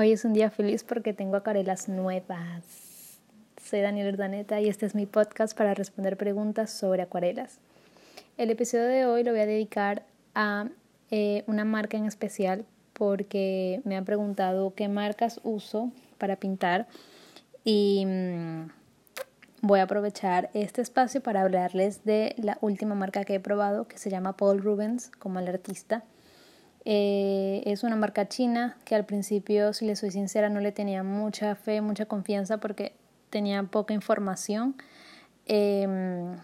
Hoy es un día feliz porque tengo acuarelas nuevas. Soy Daniel Urdaneta y este es mi podcast para responder preguntas sobre acuarelas. El episodio de hoy lo voy a dedicar a eh, una marca en especial porque me han preguntado qué marcas uso para pintar y mm, voy a aprovechar este espacio para hablarles de la última marca que he probado que se llama Paul Rubens como el artista. Eh, es una marca china que al principio, si le soy sincera, no le tenía mucha fe, mucha confianza porque tenía poca información. Em,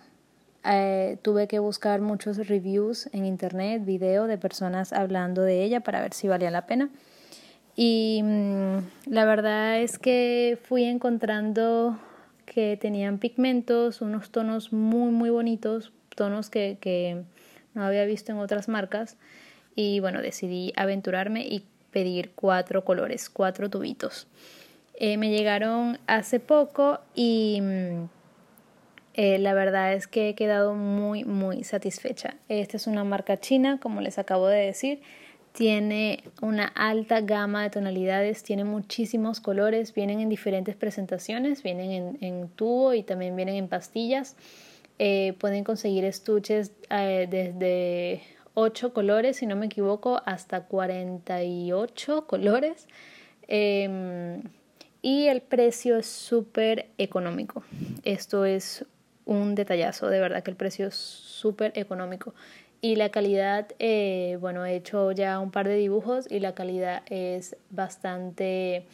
eh, tuve que buscar muchos reviews en internet, video de personas hablando de ella para ver si valía la pena. Y mm, la verdad es que fui encontrando que tenían pigmentos, unos tonos muy, muy bonitos, tonos que, que no había visto en otras marcas y bueno, decidí aventurarme y pedir cuatro colores, cuatro tubitos. Eh, me llegaron hace poco y mm, eh, la verdad es que he quedado muy, muy satisfecha. Esta es una marca china, como les acabo de decir. Tiene una alta gama de tonalidades, tiene muchísimos colores, vienen en diferentes presentaciones, vienen en, tubo y también vienen en pastillas. Eh, pueden conseguir estuches desde 8 colores, si no me equivoco, hasta 48 colores. Em, y el precio es súper económico. Esto es un detallazo, de verdad que el precio es súper económico. Y la calidad, eh, bueno, he hecho ya un par de dibujos y la calidad es bastante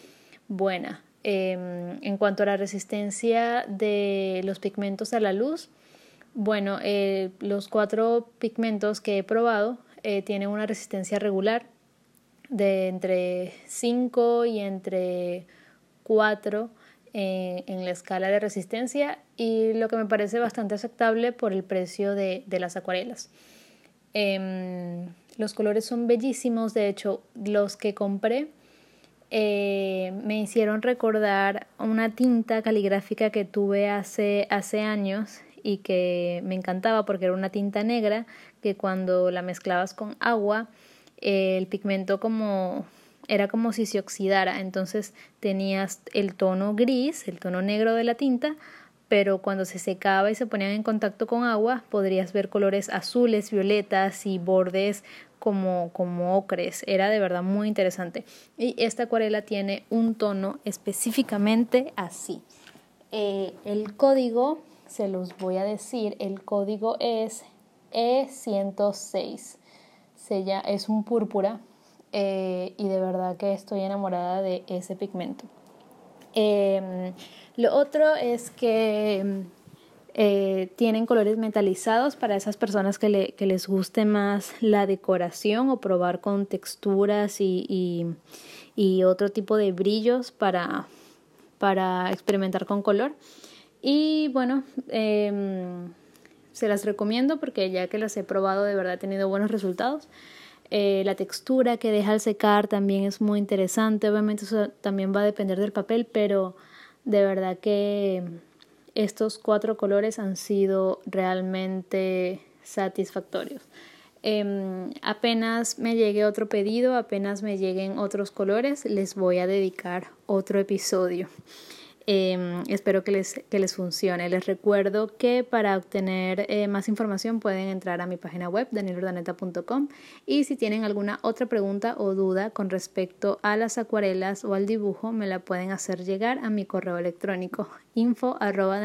buena. Em, en cuanto a la resistencia de los pigmentos a la luz, bueno, eh, los cuatro pigmentos que he probado eh, tienen una resistencia regular de entre 5 y entre 4 eh, en la escala de resistencia y lo que me parece bastante aceptable por el precio de, las acuarelas. Em, los colores son bellísimos, de hecho los que compré me hicieron recordar una tinta caligráfica que tuve hace, hace años y que me encantaba porque era una tinta negra que cuando la mezclabas con agua el pigmento como era como si se oxidara, entonces tenías el tono gris, el tono negro de la tinta, pero cuando se secaba y se ponían en contacto con agua podrías ver colores azules, violetas y bordes como, como ocres. Era de verdad muy interesante. Y esta acuarela tiene un tono específicamente así. Eh, el código se los voy a decir. El código es E106. ya es un púrpura eh, y de verdad que estoy enamorada de ese pigmento. Em, lo otro es que eh, tienen colores metalizados para esas personas que, les guste más la decoración o probar con texturas y, y, otro tipo de brillos para, para experimentar con color. Y bueno, em, se las recomiendo porque ya que las he probado de verdad he tenido buenos resultados. Eh, la textura que deja al secar también es muy interesante. Obviamente eso también va a depender del papel, pero de verdad que estos cuatro colores han sido realmente satisfactorios. Em, apenas me llegue otro pedido, apenas me lleguen otros colores, les voy a dedicar otro episodio. Em, espero que les, que les funcione. Les recuerdo que para obtener eh, más información pueden entrar a mi página web danielordaneta.com y si tienen alguna otra pregunta o duda con respecto a las acuarelas o al dibujo me la pueden hacer llegar a mi correo electrónico info arroba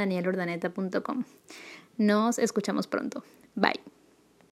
Nos escuchamos pronto. Bye.